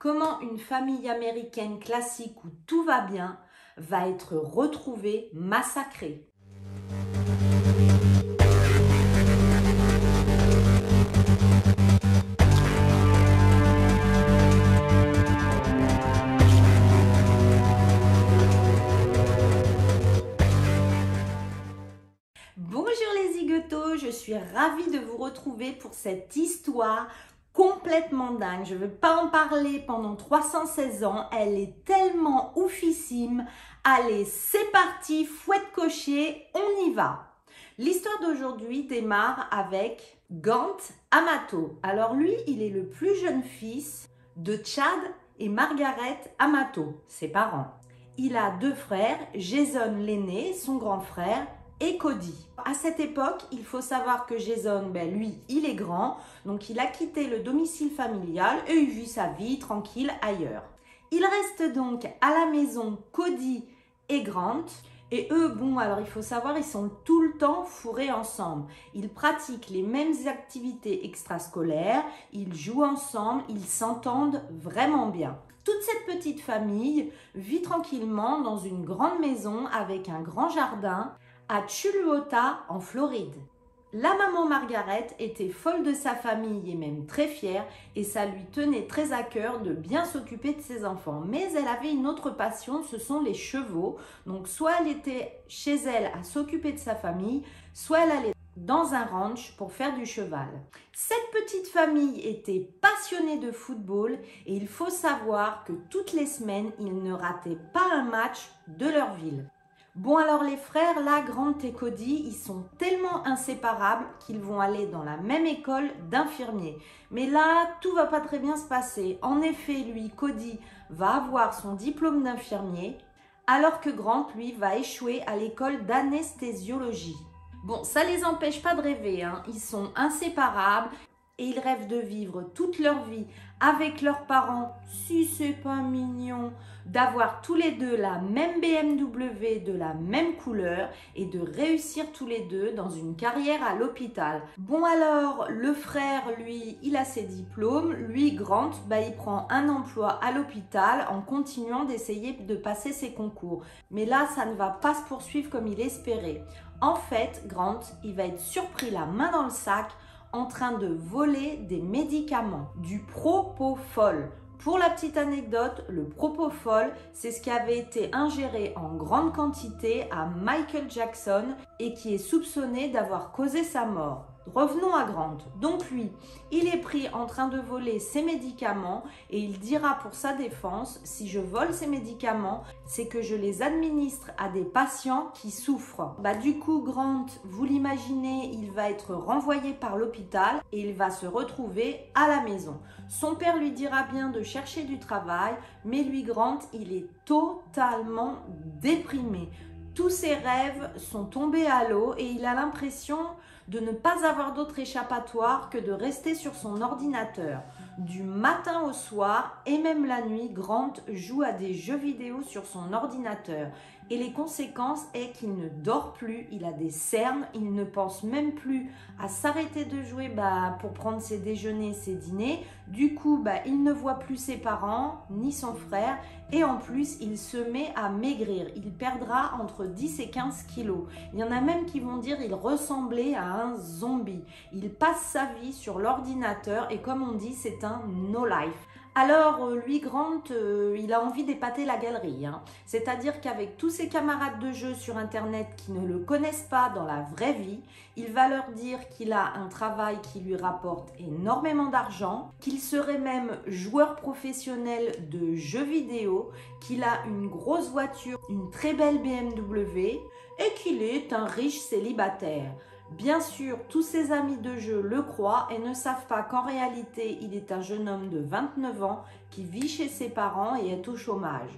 Comment une famille américaine classique où tout va bien va être retrouvée massacrée. Bonjour les zigotos, je suis ravie de vous retrouver pour cette histoire complètement dingue. Je ne veux pas en parler pendant 316 ans. Elle est tellement oufissime. Allez, c'est parti, fouette cocher, on y va. L'histoire d'aujourd'hui démarre avec Gant Amato. Alors lui, il est le plus jeune fils de Chad et Margaret Amato, ses parents. Il a deux frères, Jason l'aîné, son grand frère, et Cody. À cette époque, il faut savoir que Jason, ben lui, il est grand, donc il a quitté le domicile familial et il vit sa vie tranquille ailleurs. Il reste donc à la maison Cody et Grant. Et eux, bon, alors il faut savoir, ils sont tout le temps fourrés ensemble. Ils pratiquent les mêmes activités extrascolaires, ils jouent ensemble, ils s'entendent vraiment bien. Toute cette petite famille vit tranquillement dans une grande maison avec un grand jardin à Chuluota, en Floride. La maman Margaret était folle de sa famille et même très fière et ça lui tenait très à cœur de bien s'occuper de ses enfants. Mais elle avait une autre passion, ce sont les chevaux. Donc soit elle était chez elle à s'occuper de sa famille, soit elle allait dans un ranch pour faire du cheval. Cette petite famille était passionnée de football et il faut savoir que toutes les semaines, ils ne rataient pas un match de leur ville. Bon alors les frères, là, Grant et Cody, ils sont tellement inséparables qu'ils vont aller dans la même école d'infirmiers. Mais là, tout va pas très bien se passer. En effet, lui, Cody, va avoir son diplôme d'infirmier, alors que Grant, lui, va échouer à l'école d'anesthésiologie. Bon, ça les empêche pas de rêver, hein. ils sont inséparables et ils rêvent de vivre toute leur vie avec leurs parents, si c'est pas mignon, d'avoir tous les deux la même BMW de la même couleur et de réussir tous les deux dans une carrière à l'hôpital. Bon alors, le frère, lui, il a ses diplômes, lui, Grant, bah, il prend un emploi à l'hôpital en continuant d'essayer de passer ses concours. Mais là, ça ne va pas se poursuivre comme il espérait. En fait, Grant, il va être surpris la main dans le sac en train de voler des médicaments, du propofol. Pour la petite anecdote, le propofol, c'est ce qui avait été ingéré en grande quantité à Michael Jackson et qui est soupçonné d'avoir causé sa mort. Revenons à Grant. Donc lui, il est pris en train de voler ses médicaments et il dira pour sa défense, si je vole ces médicaments, c'est que je les administre à des patients qui souffrent. Bah du coup, Grant, vous l'imaginez, il va être renvoyé par l'hôpital et il va se retrouver à la maison. Son père lui dira bien de chercher du travail, mais lui, Grant, il est totalement déprimé. Tous ses rêves sont tombés à l'eau et il a l'impression de ne pas avoir d'autre échappatoire que de rester sur son ordinateur. Du matin au soir et même la nuit, Grant joue à des jeux vidéo sur son ordinateur. Et les conséquences est qu'il ne dort plus, il a des cernes, il ne pense même plus à s'arrêter de jouer bah, pour prendre ses déjeuners, ses dîners. Du coup, bah, il ne voit plus ses parents ni son frère et en plus, il se met à maigrir. Il perdra entre 10 et 15 kilos. Il y en a même qui vont dire il ressemblait à un zombie. Il passe sa vie sur l'ordinateur et comme on dit, c'est un no life. Alors, euh, lui, Grant, euh, il a envie d'épater la galerie. Hein. C'est-à-dire qu'avec tous ses camarades de jeu sur Internet qui ne le connaissent pas dans la vraie vie, il va leur dire qu'il a un travail qui lui rapporte énormément d'argent, qu'il serait même joueur professionnel de jeux vidéo, qu'il a une grosse voiture, une très belle BMW et qu'il est un riche célibataire. Bien sûr, tous ses amis de jeu le croient et ne savent pas qu'en réalité, il est un jeune homme de 29 ans qui vit chez ses parents et est au chômage.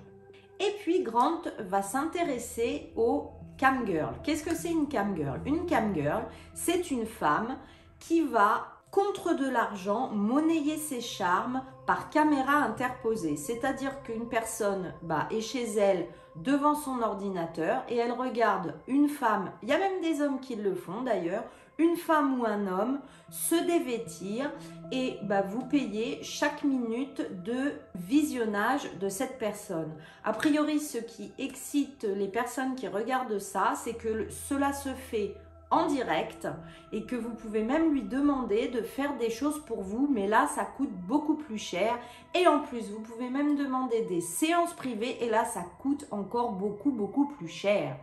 Et puis, Grant va s'intéresser aux camgirl. Qu'est-ce que c'est une camgirl? Une camgirl, c'est une femme qui va contre de l'argent, monnayer ses charmes par caméra interposée. C'est-à-dire qu'une personne bah, est chez elle devant son ordinateur et elle regarde une femme, il y a même des hommes qui le font d'ailleurs, une femme ou un homme se dévêtir et bah, vous payez chaque minute de visionnage de cette personne. A priori, ce qui excite les personnes qui regardent ça, c'est que cela se fait en direct et que vous pouvez même lui demander de faire des choses pour vous, mais là ça coûte beaucoup plus cher et en plus vous pouvez même demander des séances privées et là ça coûte encore beaucoup beaucoup plus cher.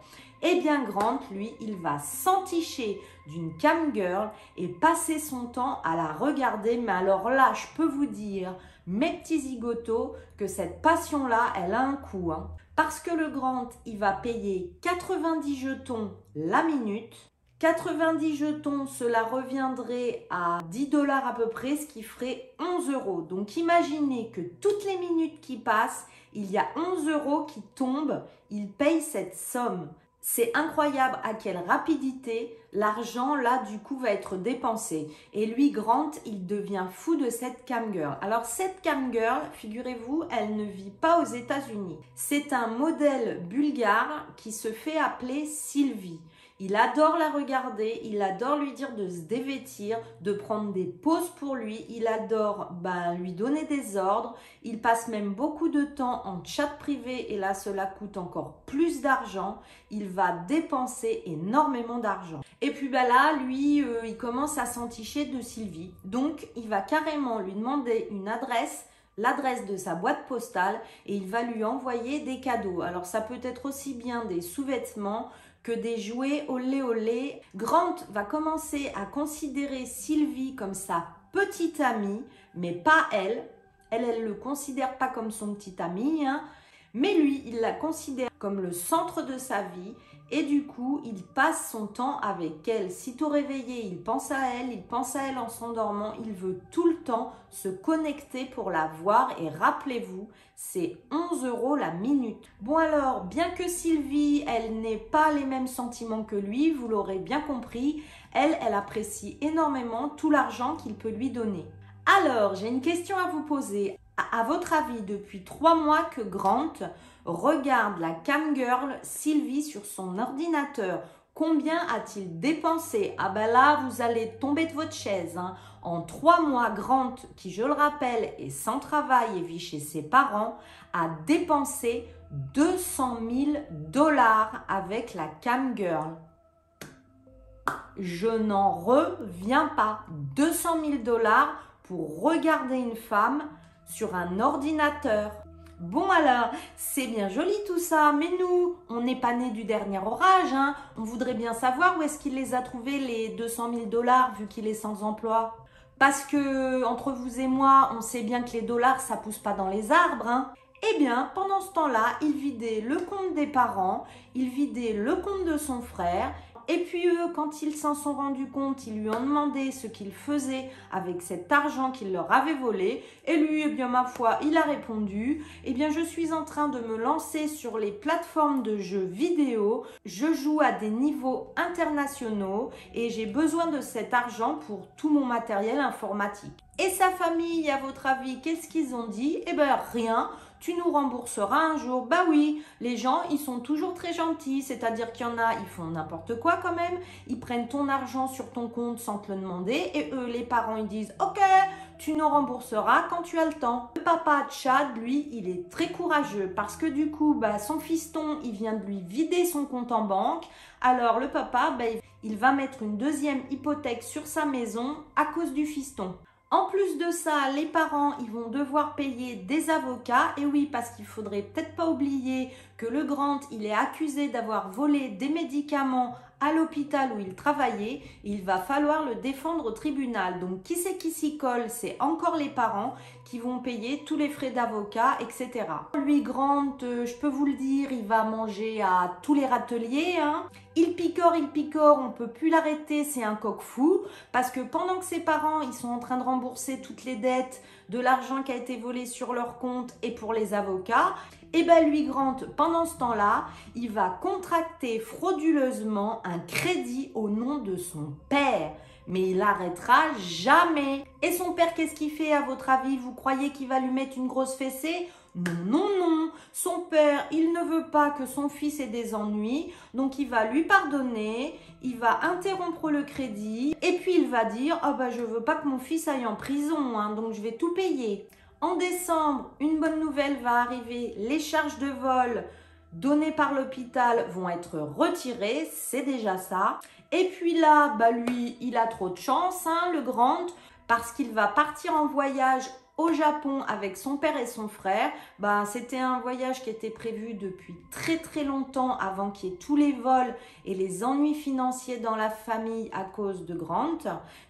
Eh bien Grant, lui, il va s'enticher d'une cam girl et passer son temps à la regarder, mais alors là, je peux vous dire, mes petits zigotos, que cette passion-là, elle a un coût. Hein. Parce que le Grant, il va payer 90 jetons la minute 90 jetons, cela reviendrait à 10 dollars à peu près, ce qui ferait 11 euros. Donc imaginez que toutes les minutes qui passent, il y a 11 euros qui tombent, il paye cette somme. C'est incroyable à quelle rapidité l'argent là du coup va être dépensé. Et lui, Grant, il devient fou de cette cam girl. Alors cette cam girl, figurez-vous, elle ne vit pas aux États-Unis. C'est un modèle bulgare qui se fait appeler Sylvie. Il adore la regarder, il adore lui dire de se dévêtir, de prendre des pauses pour lui, il adore ben, lui donner des ordres, il passe même beaucoup de temps en chat privé et là cela coûte encore plus d'argent, il va dépenser énormément d'argent. Et puis ben là, lui, euh, il commence à s'enticher de Sylvie, donc il va carrément lui demander une adresse l'adresse de sa boîte postale et il va lui envoyer des cadeaux. Alors ça peut être aussi bien des sous-vêtements que des jouets olé olé. Grant va commencer à considérer Sylvie comme sa petite amie, mais pas elle. Elle, elle le considère pas comme son petit ami, hein. Mais lui, il la considère comme le centre de sa vie et du coup, il passe son temps avec elle. Sitôt réveillé, il pense à elle, il pense à elle en s'endormant, il veut tout le temps se connecter pour la voir et rappelez-vous, c'est 11 euros la minute. Bon alors, bien que Sylvie, elle n'ait pas les mêmes sentiments que lui, vous l'aurez bien compris, elle, elle apprécie énormément tout l'argent qu'il peut lui donner. Alors, j'ai une question à vous poser. À, votre avis, depuis trois mois que Grant regarde la cam girl Sylvie sur son ordinateur, combien a-t-il dépensé? Ah ben là, vous allez tomber de votre chaise. Hein. En trois mois, Grant, qui je le rappelle est sans travail et vit chez ses parents, a dépensé 200 000 dollars avec la cam girl. Je n'en reviens pas. 200 000 dollars pour regarder une femme sur un ordinateur. Bon alors, c'est bien joli tout ça, mais nous, on n'est pas né du dernier orage, hein. On voudrait bien savoir où est-ce qu'il les a trouvés les 200 000 dollars vu qu'il est sans emploi. Parce que, entre vous et moi, on sait bien que les dollars, ça pousse pas dans les arbres, hein. Eh bien, pendant ce temps-là, il vidait le compte des parents, il vidait le compte de son frère, et puis eux, quand ils s'en sont rendus compte, ils lui ont demandé ce qu'il faisait avec cet argent qu'il leur avait volé. Et lui, eh bien ma foi, il a répondu, eh bien je suis en train de me lancer sur les plateformes de jeux vidéo. Je joue à des niveaux internationaux et j'ai besoin de cet argent pour tout mon matériel informatique. Et sa famille, à votre avis, qu'est-ce qu'ils ont dit? Eh bien rien tu nous rembourseras un jour. Bah oui, les gens, ils sont toujours très gentils, c'est-à-dire qu'il y en a, ils font n'importe quoi quand même, ils prennent ton argent sur ton compte sans te le demander, et eux, les parents, ils disent, ok, tu nous rembourseras quand tu as le temps. Le papa Chad, lui, il est très courageux parce que du coup, bah, son fiston, il vient de lui vider son compte en banque. Alors le papa, bah, il va mettre une deuxième hypothèque sur sa maison à cause du fiston. En plus de ça, les parents, ils vont devoir payer des avocats. Et oui, parce qu'il faudrait peut-être pas oublier que le Grant, il est accusé d'avoir volé des médicaments à l'hôpital où il travaillait, il va falloir le défendre au tribunal. Donc qui c'est qui s'y colle C'est encore les parents qui vont payer tous les frais d'avocat, etc. Lui, Grant, euh, je peux vous le dire, il va manger à tous les râteliers. Hein. Il picore, il picore, on peut plus l'arrêter, c'est un coq fou. Parce que pendant que ses parents, ils sont en train de rembourser toutes les dettes de l'argent qui a été volé sur leur compte et pour les avocats, et bien lui, Grant, pendant ce temps-là, il va contracter frauduleusement un crédit au nom de son père. mais il arrêtera jamais. Et son père, qu'est-ce qu'il fait à votre avis? Vous croyez qu'il va lui mettre une grosse fessée? Non, non. Son père, il ne veut pas que son fils ait des ennuis, donc il va lui pardonner, il va interrompre le crédit, et puis il va dire, oh bah je veux pas que mon fils aille en prison, hein, donc je vais tout payer. En décembre, une bonne nouvelle va arriver, les charges de vol données par l'hôpital vont être retirées, c'est déjà ça. Et puis là, bah lui, il a trop de chance, hein, le grand, parce qu'il va partir en voyage au Japon avec son père et son frère. Bah, c'était un voyage qui était prévu depuis très très longtemps avant qu'il y ait tous les vols et les ennuis financiers dans la famille à cause de Grant.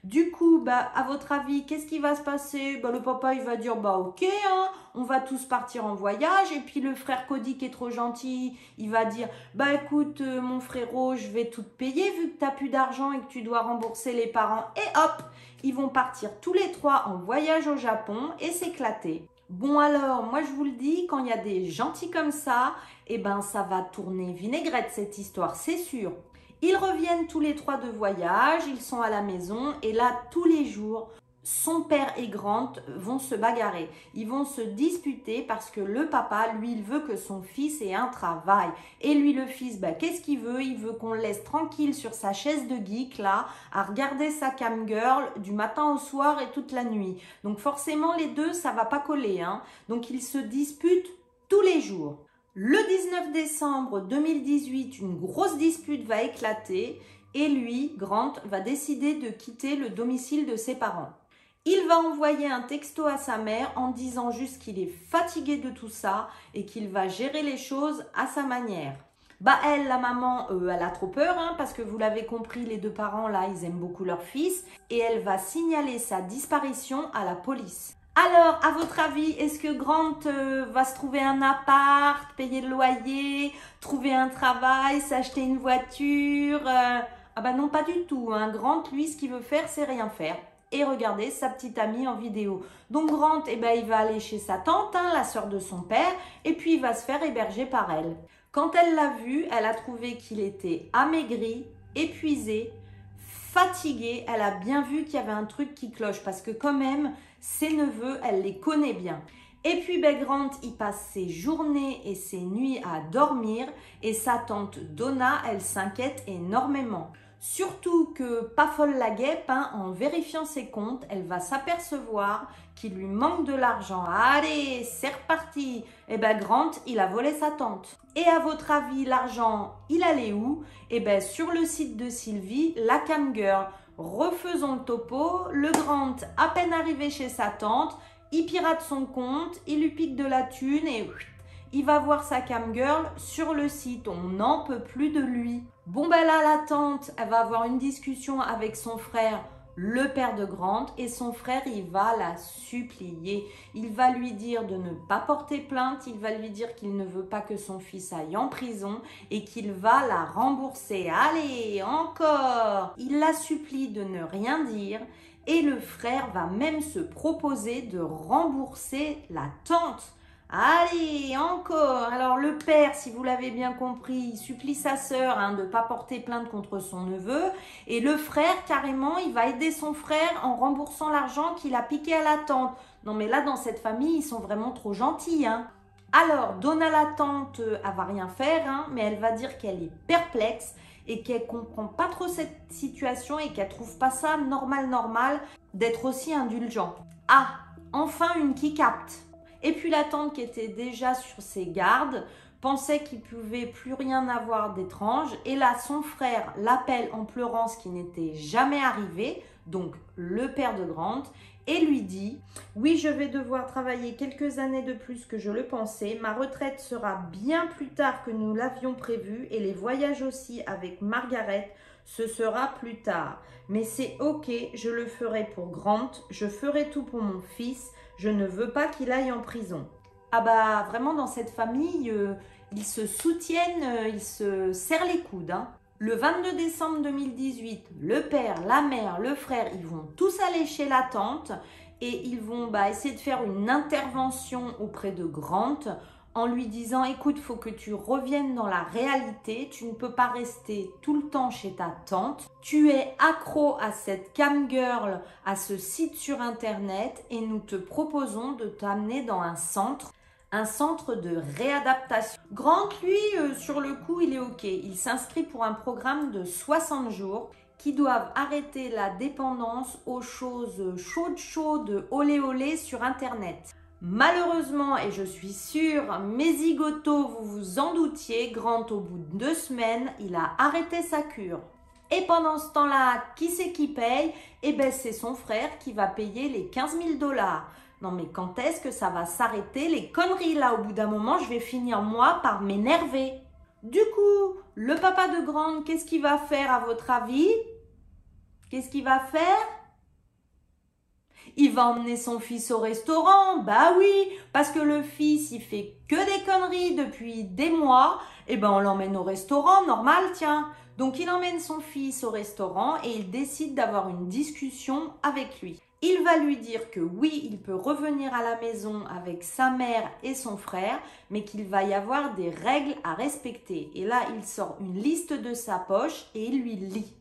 Du coup, bah, à votre avis, qu'est-ce qui va se passer? Bah, Le papa, va dire, bah ok, hein, on va tous partir en voyage. Et puis le frère Cody qui est trop gentil, il va dire, bah écoute, euh, mon frérot, je vais tout te payer vu que tu n'as plus d'argent et que tu dois rembourser les parents. Et hop, ils vont partir tous les trois en voyage au Japon et s'éclater. Bon alors, moi je vous le dis, quand il y a des gentils comme ça, eh ben ça va tourner vinaigrette cette histoire, c'est sûr. Ils reviennent tous les trois de voyage, ils sont à la maison et là tous les jours, son père et Grant vont se bagarrer. Ils vont se disputer parce que le papa, lui, il veut que son fils ait un travail. Et lui, le fils, bah, qu'est-ce qu'il veut? Il veut qu'on le laisse tranquille sur sa chaise de geek, là, à regarder sa cam girl du matin au soir et toute la nuit. Donc forcément, les deux, ça va pas coller. Hein. Donc ils se disputent tous les jours. Le 19 décembre 2018, une grosse dispute va éclater et lui, Grant, va décider de quitter le domicile de ses parents. Il va envoyer un texto à sa mère en disant juste qu'il est fatigué de tout ça et qu'il va gérer les choses à sa manière. Bah elle, la maman, euh, elle a trop peur hein, parce que vous l'avez compris, les deux parents là, ils aiment beaucoup leur fils et elle va signaler sa disparition à la police. Alors, à votre avis, est-ce que Grant euh, va se trouver un appart, payer le loyer, trouver un travail, s'acheter une voiture euh? Ah bah non, pas du tout. Hein. Grant, lui, ce qu'il veut faire, c'est rien faire et regarder sa petite amie en vidéo. Donc Grant, eh ben, il va aller chez sa tante, hein, la sœur de son père, et puis il va se faire héberger par elle. Quand elle l'a vu, elle a trouvé qu'il était amaigri, épuisé, fatigué. Elle a bien vu qu'il y avait un truc qui cloche parce que quand même, ses neveux, elle les connaît bien. Et puis ben, Grant, il passe ses journées et ses nuits à dormir et sa tante Donna, elle s'inquiète énormément. Surtout que pas folle la guêpe, hein, en vérifiant ses comptes, elle va s'apercevoir qu'il lui manque de l'argent. Allez, c'est reparti. Eh ben Grant, il a volé sa tante. Et à votre avis, l'argent, il allait où? Eh ben sur le site de Sylvie, la cam girl. Refaisons le topo. Le Grant, à peine arrivé chez sa tante, il pirate son compte, il lui pique de la thune et il va voir sa cam girl sur le site. On n'en peut plus de lui. Bon ben là, la tante, elle va avoir une discussion avec son frère, le père de Grant, et son frère, il va la supplier. Il va lui dire de ne pas porter plainte, il va lui dire qu'il ne veut pas que son fils aille en prison et qu'il va la rembourser. Allez, encore Il la supplie de ne rien dire et le frère va même se proposer de rembourser la tante. Allez, encore. Alors le père, si vous l'avez bien compris, il supplie sa sœur hein, de ne pas porter plainte contre son neveu. Et le frère, carrément, il va aider son frère en remboursant l'argent qu'il a piqué à la tante. Non mais là, dans cette famille, ils sont vraiment trop gentils. Hein. Alors, Donna la tante, elle va rien faire, hein, mais elle va dire qu'elle est perplexe et qu'elle comprend pas trop cette situation et qu'elle trouve pas ça normal, normal d'être aussi indulgent. Ah, enfin une qui capte. Et puis la tante qui était déjà sur ses gardes pensait qu'il pouvait plus rien avoir d'étrange. Et là, son frère l'appelle en pleurant, ce qui n'était jamais arrivé, donc le père de Grant, et lui dit Oui, je vais devoir travailler quelques années de plus que je le pensais. Ma retraite sera bien plus tard que nous l'avions prévu, et les voyages aussi avec Margaret, ce sera plus tard. Mais c'est ok, je le ferai pour Grant, je ferai tout pour mon fils. Je ne veux pas qu'il aille en prison. Ah bah vraiment dans cette famille, euh, ils se soutiennent, euh, ils se serrent les coudes. Hein. Le 22 décembre 2018, le père, la mère, le frère, ils vont tous aller chez la tante et ils vont bah, essayer de faire une intervention auprès de Grant en lui disant écoute, faut que tu reviennes dans la réalité, tu ne peux pas rester tout le temps chez ta tante, tu es accro à cette cam girl, à ce site sur internet et nous te proposons de t'amener dans un centre un centre de réadaptation. Grant, lui, euh, sur le coup, il est OK. Il s'inscrit pour un programme de 60 jours qui doivent arrêter la dépendance aux choses chaudes chaudes, olé olé sur Internet. Malheureusement, et je suis sûre, mes zigotos, vous vous en doutiez, Grant, au bout de deux semaines, il a arrêté sa cure. Et pendant ce temps-là, qui c'est qui paye? Eh bien, c'est son frère qui va payer les 15 000 dollars. Non, mais quand est-ce que ça va s'arrêter Les conneries, là, au bout d'un moment, je vais finir, moi, par m'énerver. Du coup, le papa de Grant, qu'est-ce qu'il va faire, à votre avis? Qu'est-ce qu'il va faire? Il va emmener son fils au restaurant, bah oui, parce que le fils, il fait que des conneries depuis des mois, et eh ben on l'emmène au restaurant, normal, tiens. Donc il emmène son fils au restaurant et il décide d'avoir une discussion avec lui. Il va lui dire que oui, il peut revenir à la maison avec sa mère et son frère, mais qu'il va y avoir des règles à respecter. Et là, il sort une liste de sa poche et il lui lit.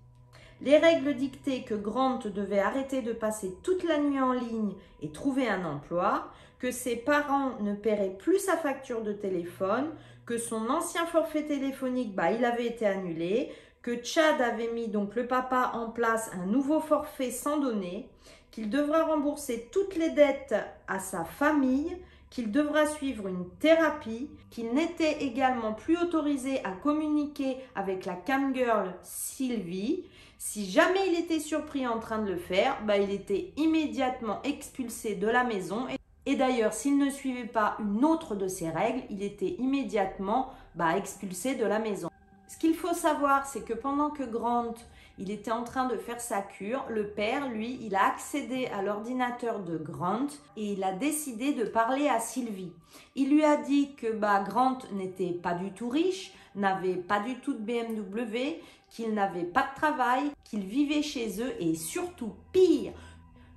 Les règles dictaient que Grant devait arrêter de passer toute la nuit en ligne et trouver un emploi, que ses parents ne paieraient plus sa facture de téléphone, que son ancien forfait téléphonique, bah, il avait été annulé, que Chad avait mis donc le papa en place un nouveau forfait sans donner, qu'il devra rembourser toutes les dettes à sa famille, qu'il devra suivre une thérapie, qu'il n'était également plus autorisé à communiquer avec la camgirl Sylvie, si jamais il était surpris en train de le faire, bah, il était immédiatement expulsé de la maison. Et, d'ailleurs, s'il ne suivait pas une autre de ces règles, il était immédiatement bah, expulsé de la maison. Ce qu'il faut savoir, c'est que pendant que Grant il était en train de faire sa cure, le père, lui, il a accédé à l'ordinateur de Grant et il a décidé de parler à Sylvie. Il lui a dit que bah, Grant n'était pas du tout riche, n'avait pas du tout de BMW, qu'il n'avait pas de travail, qu'il vivait chez eux et surtout pire,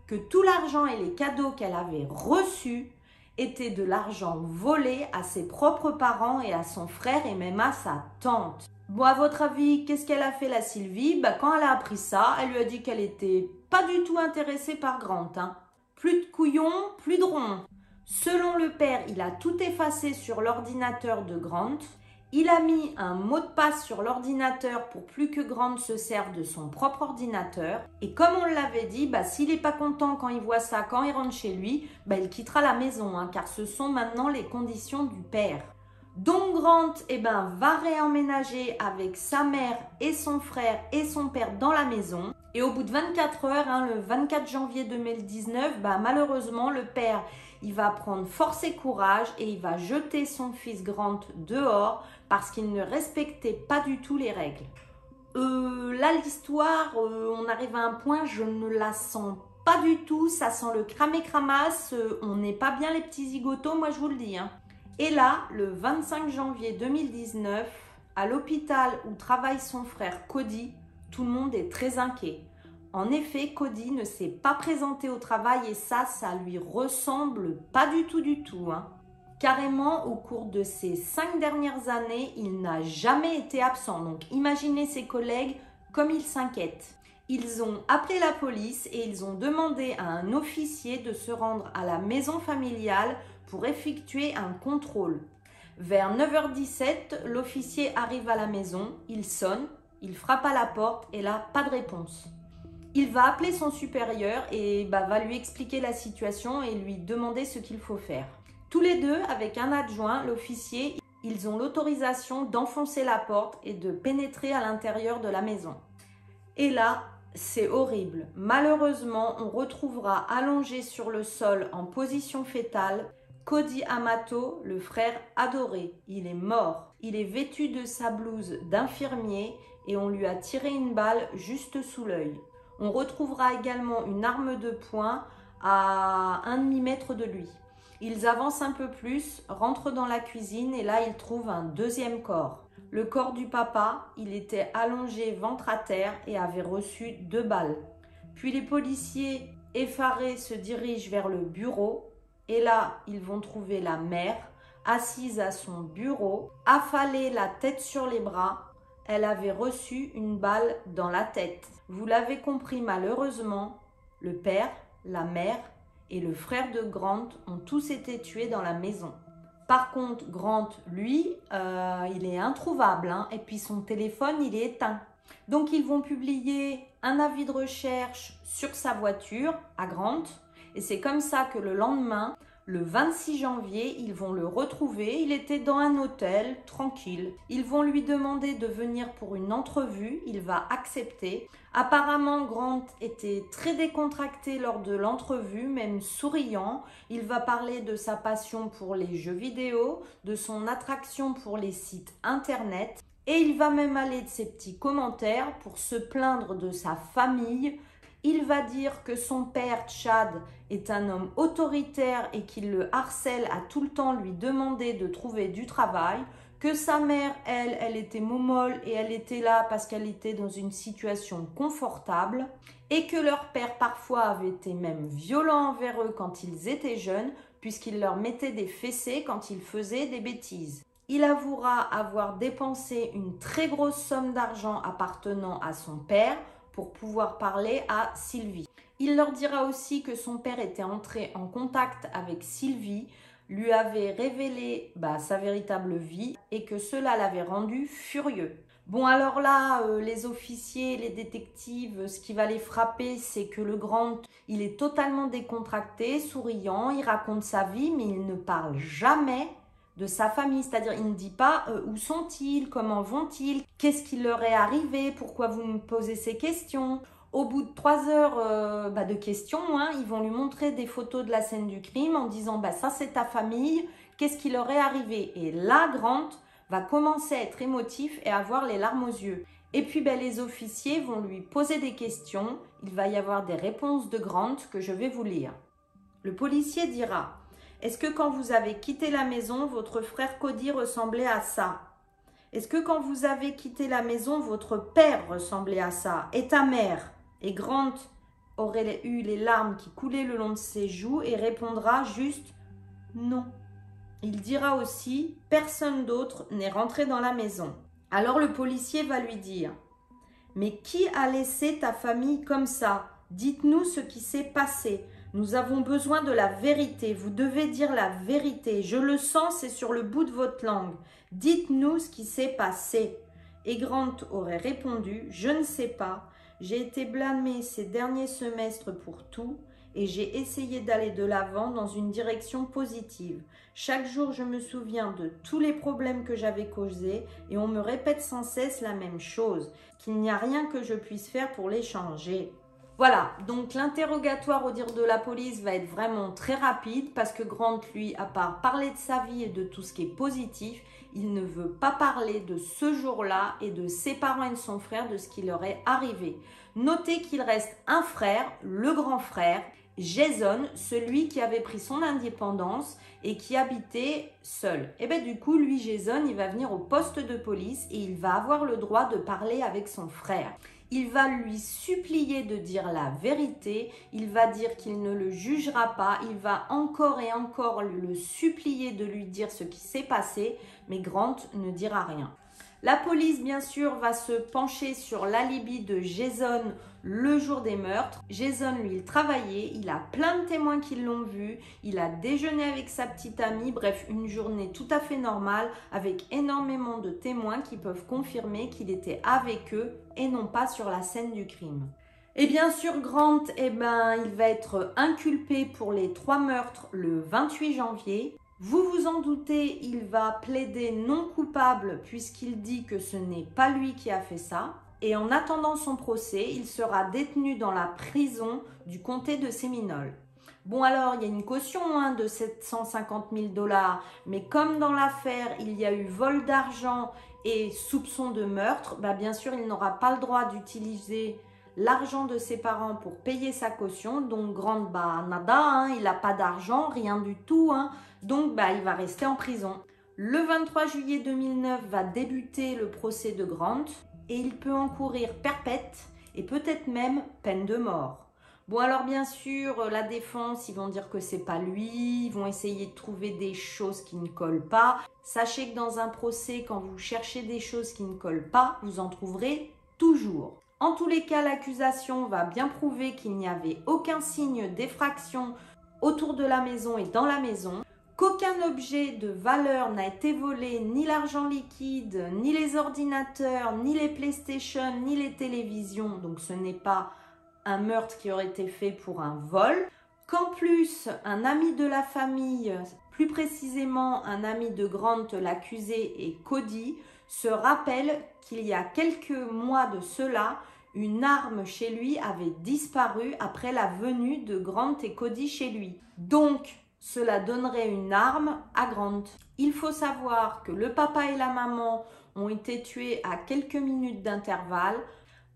que tout l'argent et les cadeaux qu'elle avait reçus étaient de l'argent volé à ses propres parents et à son frère et même à sa tante. Bon, à votre avis, qu'est-ce qu'elle a fait la Sylvie bah, Quand elle a appris ça, elle lui a dit qu'elle était pas du tout intéressée par Grant. Hein. Plus de couillons, plus de ronds. Selon le père, il a tout effacé sur l'ordinateur de Grant. Il a mis un mot de passe sur l'ordinateur pour plus que Grant se serve de son propre ordinateur. Et comme on l'avait dit, bah, s'il n'est pas content quand il voit ça, quand il rentre chez lui, bah, il quittera la maison, hein, car ce sont maintenant les conditions du père. Donc Grant eh ben, va réemménager avec sa mère et son frère et son père dans la maison. Et au bout de 24 heures, hein, le 24 janvier 2019, bah, malheureusement, le père, il va prendre force et courage et il va jeter son fils Grant dehors parce qu'il ne respectait pas du tout les règles. Euh, là, l'histoire, euh, on arrive à un point, je ne la sens pas du tout. Ça sent le cramé cramasse. Euh, on n'est pas bien les petits zigotos, moi je vous le dis. Hein. Et là, le 25 janvier 2019, à l'hôpital où travaille son frère Cody, tout le monde est très inquiet. En effet, Cody ne s'est pas présenté au travail et ça, ça lui ressemble pas du tout du tout. Hein. Carrément, au cours de ces cinq dernières années, il n'a jamais été absent. Donc imaginez ses collègues comme ils s'inquiètent. Ils ont appelé la police et ils ont demandé à un officier de se rendre à la maison familiale pour effectuer un contrôle. Vers 9h17, l'officier arrive à la maison, il sonne, il frappe à la porte et là, pas de réponse. Il va appeler son supérieur et bah, va lui expliquer la situation et lui demander ce qu'il faut faire. Tous les deux, avec un adjoint, l'officier, ils ont l'autorisation d'enfoncer la porte et de pénétrer à l'intérieur de la maison. Et là, c'est horrible. Malheureusement, on retrouvera allongé sur le sol en position fétale Cody Amato, le frère adoré. Il est mort. Il est vêtu de sa blouse d'infirmier et on lui a tiré une balle juste sous l'œil. On retrouvera également une arme de poing à un demi-mètre de lui. Ils avancent un peu plus, rentrent dans la cuisine et là ils trouvent un deuxième corps. Le corps du papa, il était allongé ventre à terre et avait reçu deux balles. Puis les policiers effarés se dirigent vers le bureau et là ils vont trouver la mère assise à son bureau, affalée la tête sur les bras, elle avait reçu une balle dans la tête. Vous l'avez compris malheureusement, le père, la mère et le frère de Grant ont tous été tués dans la maison. Par contre, Grant, lui, euh, il est introuvable hein, et puis son téléphone, il est éteint. Donc ils vont publier un avis de recherche sur sa voiture à Grant et c'est comme ça que le lendemain, le 26 janvier, ils vont le retrouver. Il était dans un hôtel, tranquille. Ils vont lui demander de venir pour une entrevue. Il va accepter. Apparemment, Grant était très décontracté lors de l'entrevue, même souriant. Il va parler de sa passion pour les jeux vidéo, de son attraction pour les sites internet. Et il va même aller de ses petits commentaires pour se plaindre de sa famille, il va dire que son père, Chad, est un homme autoritaire et qu'il le harcèle à tout le temps lui demander de trouver du travail, que sa mère, elle, elle était momolle et elle était là parce qu'elle était dans une situation confortable, et que leur père parfois avait été même violent envers eux quand ils étaient jeunes, puisqu'il leur mettait des fessées quand ils faisaient des bêtises. Il avouera avoir dépensé une très grosse somme d'argent appartenant à son père pour pouvoir parler à Sylvie. Il leur dira aussi que son père était entré en contact avec Sylvie, lui avait révélé bah, sa véritable vie et que cela l'avait rendu furieux. Bon alors là, euh, les officiers, les détectives, ce qui va les frapper, c'est que le grand, il est totalement décontracté, souriant, il raconte sa vie, mais il ne parle jamais de sa famille, c'est-à-dire il ne dit pas euh, où sont-ils, comment vont-ils, qu'est-ce qui leur est arrivé, pourquoi vous me posez ces questions. Au bout de trois heures euh, bah, de questions, hein, ils vont lui montrer des photos de la scène du crime en disant bah ça c'est ta famille, qu'est-ce qui leur est arrivé. Et là, Grant va commencer à être émotif et avoir les larmes aux yeux. Et puis bah, les officiers vont lui poser des questions. Il va y avoir des réponses de Grant que je vais vous lire. Le policier dira est-ce que quand vous avez quitté la maison, votre frère Cody ressemblait à ça? Est-ce que quand vous avez quitté la maison, votre père ressemblait à ça? Et ta mère? Et Grant aurait eu les larmes qui coulaient le long de ses joues et répondra juste non. Il dira aussi personne d'autre n'est rentré dans la maison. Alors le policier va lui dire Mais qui a laissé ta famille comme ça? Dites-nous ce qui s'est passé. Nous avons besoin de la vérité. Vous devez dire la vérité. Je le sens, c'est sur le bout de votre langue. Dites-nous ce qui s'est passé. Et Grant aurait répondu Je ne sais pas. J'ai été blâmé ces derniers semestres pour tout et j'ai essayé d'aller de l'avant dans une direction positive. Chaque jour, je me souviens de tous les problèmes que j'avais causés et on me répète sans cesse la même chose, qu'il n'y a rien que je puisse faire pour les changer. Voilà, donc l'interrogatoire au dire de la police va être vraiment très rapide parce que Grant, lui, à part parler de sa vie et de tout ce qui est positif, il ne veut pas parler de ce jour-là et de ses parents et de son frère, de ce qui leur est arrivé. Notez qu'il reste un frère, le grand frère, Jason, celui qui avait pris son indépendance et qui habitait seul. Et bien du coup, lui, Jason, il va venir au poste de police et il va avoir le droit de parler avec son frère il va lui supplier de dire la vérité, il va dire qu'il ne le jugera pas, il va encore et encore le supplier de lui dire ce qui s'est passé, mais Grant ne dira rien. La police, bien sûr, va se pencher sur l'alibi de Jason le jour des meurtres. Jason, lui, il travaillait, il a plein de témoins qui l'ont vu, il a déjeuné avec sa petite amie, bref, une journée tout à fait normale avec énormément de témoins qui peuvent confirmer qu'il était avec eux et non pas sur la scène du crime. Et bien sûr, Grant, eh ben, il va être inculpé pour les trois meurtres le 28 janvier. Vous vous en doutez, il va plaider non coupable puisqu'il dit que ce n'est pas lui qui a fait ça. Et en attendant son procès, il sera détenu dans la prison du comté de Séminole. Bon alors, il y a une caution hein, de 750 000 dollars, mais comme dans l'affaire, il y a eu vol d'argent et soupçon de meurtre, bah bien sûr, il n'aura pas le droit d'utiliser l'argent de ses parents pour payer sa caution. Donc, grande, bah, nada, hein, il n'a pas d'argent, rien du tout. Hein. donc, bah, il va rester en prison. Le 23 juillet 2009 va débuter le procès de Grant et il peut encourir perpète et peut-être même peine de mort. Bon alors bien sûr, la défense, ils vont dire que c'est pas lui, ils vont essayer de trouver des choses qui ne collent pas. Sachez que dans un procès, quand vous cherchez des choses qui ne collent pas, vous en trouverez toujours. En tous les cas, l'accusation va bien prouver qu'il n'y avait aucun signe d'effraction autour de la maison et dans la maison, qu'aucun objet de valeur n'a été volé, ni l'argent liquide, ni les ordinateurs, ni les PlayStation, ni les télévisions, donc ce n'est pas un meurtre qui aurait été fait pour un vol, qu'en plus un ami de la famille, plus précisément un ami de Grant, l'accusé et Cody, se rappelle qu'il y a quelques mois de cela, une arme chez lui avait disparu après la venue de Grant et Cody chez lui. Donc, cela donnerait une arme à Grant. Il faut savoir que le papa et la maman ont été tués à quelques minutes d'intervalle.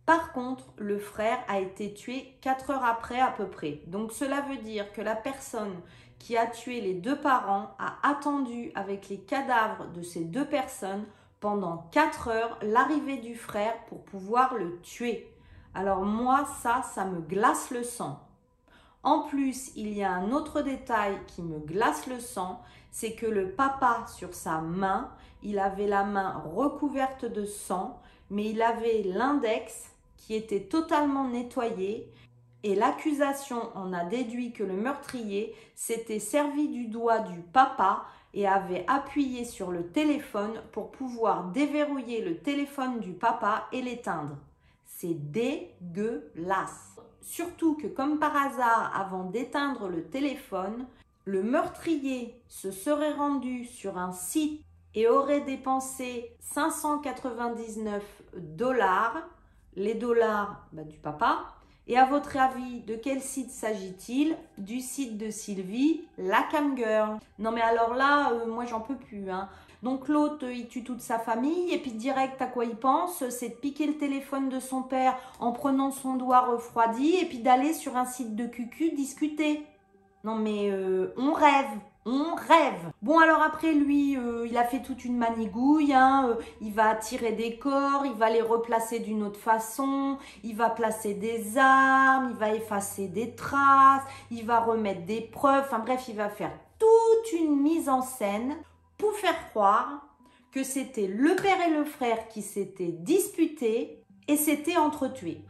Par contre, le frère a été tué 4 heures après à peu près. Donc cela veut dire que la personne qui a tué les deux parents a attendu avec les cadavres de ces deux personnes pendant 4 heures l'arrivée du frère pour pouvoir le tuer. Alors moi, ça, ça me glace le sang. En plus, il y a un autre détail qui me glace le sang, c'est que le papa sur sa main, il avait la main recouverte de sang, mais il avait l'index qui était totalement nettoyé et l'accusation en a déduit que le meurtrier s'était servi du doigt du papa et avait appuyé sur le téléphone pour pouvoir déverrouiller le téléphone du papa et l'éteindre. C'est dégueulasse. Surtout que comme par hasard, avant d'éteindre le téléphone, le meurtrier se serait rendu sur un site et aurait dépensé 599 dollars les dollars bah, du papa. Et à votre avis, de quel site s'agit-il? Du site de Sylvie, la cam girl. Non mais alors là, euh, moi j'en peux plus. Hein. Donc l'autre, il tue toute sa famille et puis direct à quoi il pense, c'est de piquer le téléphone de son père en prenant son doigt refroidi et puis d'aller sur un site de cucu discuter. Non mais euh, on rêve, on rêve. Bon alors après lui, euh, il a fait toute une manigouille. Hein, euh, il va tirer des corps, il va les replacer d'une autre façon, il va placer des armes, il va effacer des traces, il va remettre des preuves. Enfin bref, il va faire toute une mise en scène pour faire croire que c'était le père et le frère qui s'étaient disputés et s'étaient entretués.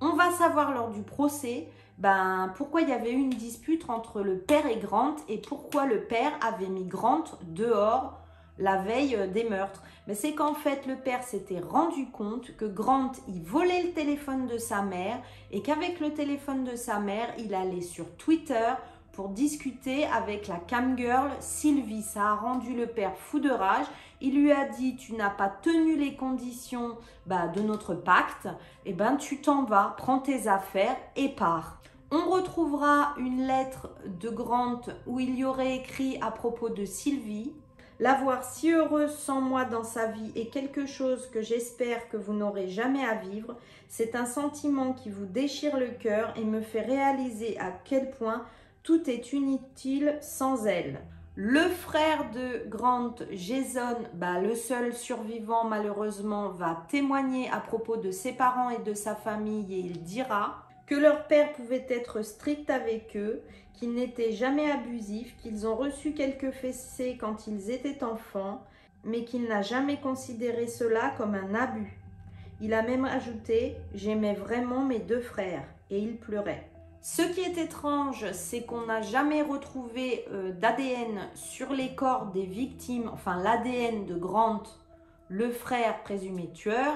On va savoir lors du procès ben, pourquoi il y avait eu une dispute entre le père et Grant et pourquoi le père avait mis Grant dehors la veille euh, des meurtres? Mais c'est qu'en fait, le père s'était rendu compte que Grant, il volait le téléphone de sa mère et qu'avec le téléphone de sa mère, il allait sur Twitter pour discuter avec la camgirl Sylvie. Ça a rendu le père fou de rage. Il lui a dit tu n'as pas tenu les conditions bah, de notre pacte, et eh ben tu t'en vas, prends tes affaires et pars. On retrouvera une lettre de Grant où il y aurait écrit à propos de Sylvie. La voir si heureuse sans moi dans sa vie est quelque chose que j'espère que vous n'aurez jamais à vivre. C'est un sentiment qui vous déchire le cœur et me fait réaliser à quel point tout est inutile sans elle. Le frère de Grant, Jason, bah, le seul survivant malheureusement, va témoigner à propos de ses parents et de sa famille et il dira que leur père pouvait être strict avec eux, qu'il n'était jamais abusif, qu'ils ont reçu quelques fessées quand ils étaient enfants, mais qu'il n'a jamais considéré cela comme un abus. Il a même ajouté J'aimais vraiment mes deux frères, et il pleurait. Ce qui est étrange, c'est qu'on n'a jamais retrouvé euh, d'ADN sur les corps des victimes, enfin l'ADN de Grant, le frère présumé tueur.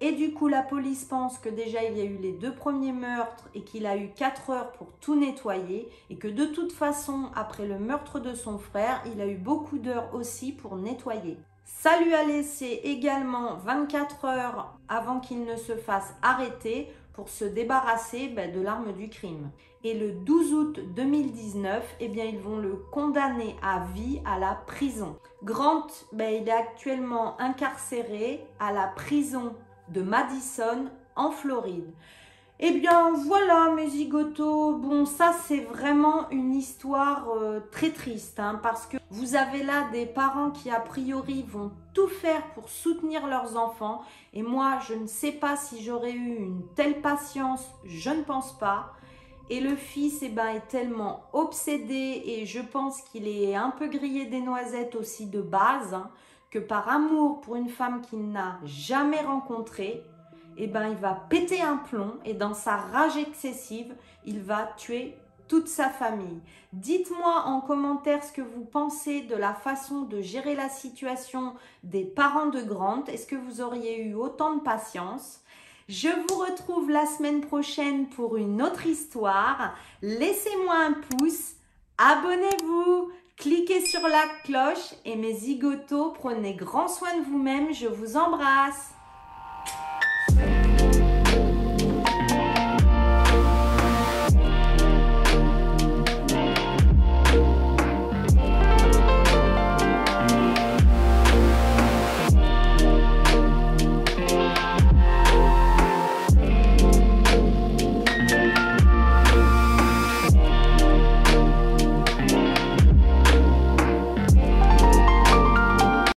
Et du coup, la police pense que déjà il y a eu les deux premiers meurtres et qu'il a eu 4 heures pour tout nettoyer et que de toute façon, après le meurtre de son frère, il a eu beaucoup d'heures aussi pour nettoyer. Ça lui a laissé également 24 heures avant qu'il ne se fasse arrêter pour se débarrasser ben, de l'arme du crime. Et le 12 août 2019, eh bien, ils vont le condamner à vie à la prison. Grant, ben, il est actuellement incarcéré à la prison de Madison en Floride. Eh bien voilà mes zigotos, bon ça c'est vraiment une histoire euh, très triste hein, parce que vous avez là des parents qui a priori vont tout faire pour soutenir leurs enfants et moi je ne sais pas si j'aurais eu une telle patience, je ne pense pas. Et le fils eh ben, est tellement obsédé et je pense qu'il est un peu grillé des noisettes aussi de base, hein, que par amour pour une femme qu'il n'a jamais rencontrée, eh ben, il va péter un plomb et dans sa rage excessive, il va tuer toute sa famille. Dites-moi en commentaire ce que vous pensez de la façon de gérer la situation des parents de Grant. Est-ce que vous auriez eu autant de patience? Je vous retrouve la semaine prochaine pour une autre histoire. Laissez-moi un pouce, abonnez-vous, cliquez sur la cloche et mes zigotos, prenez grand soin de vous-même. Je vous embrasse.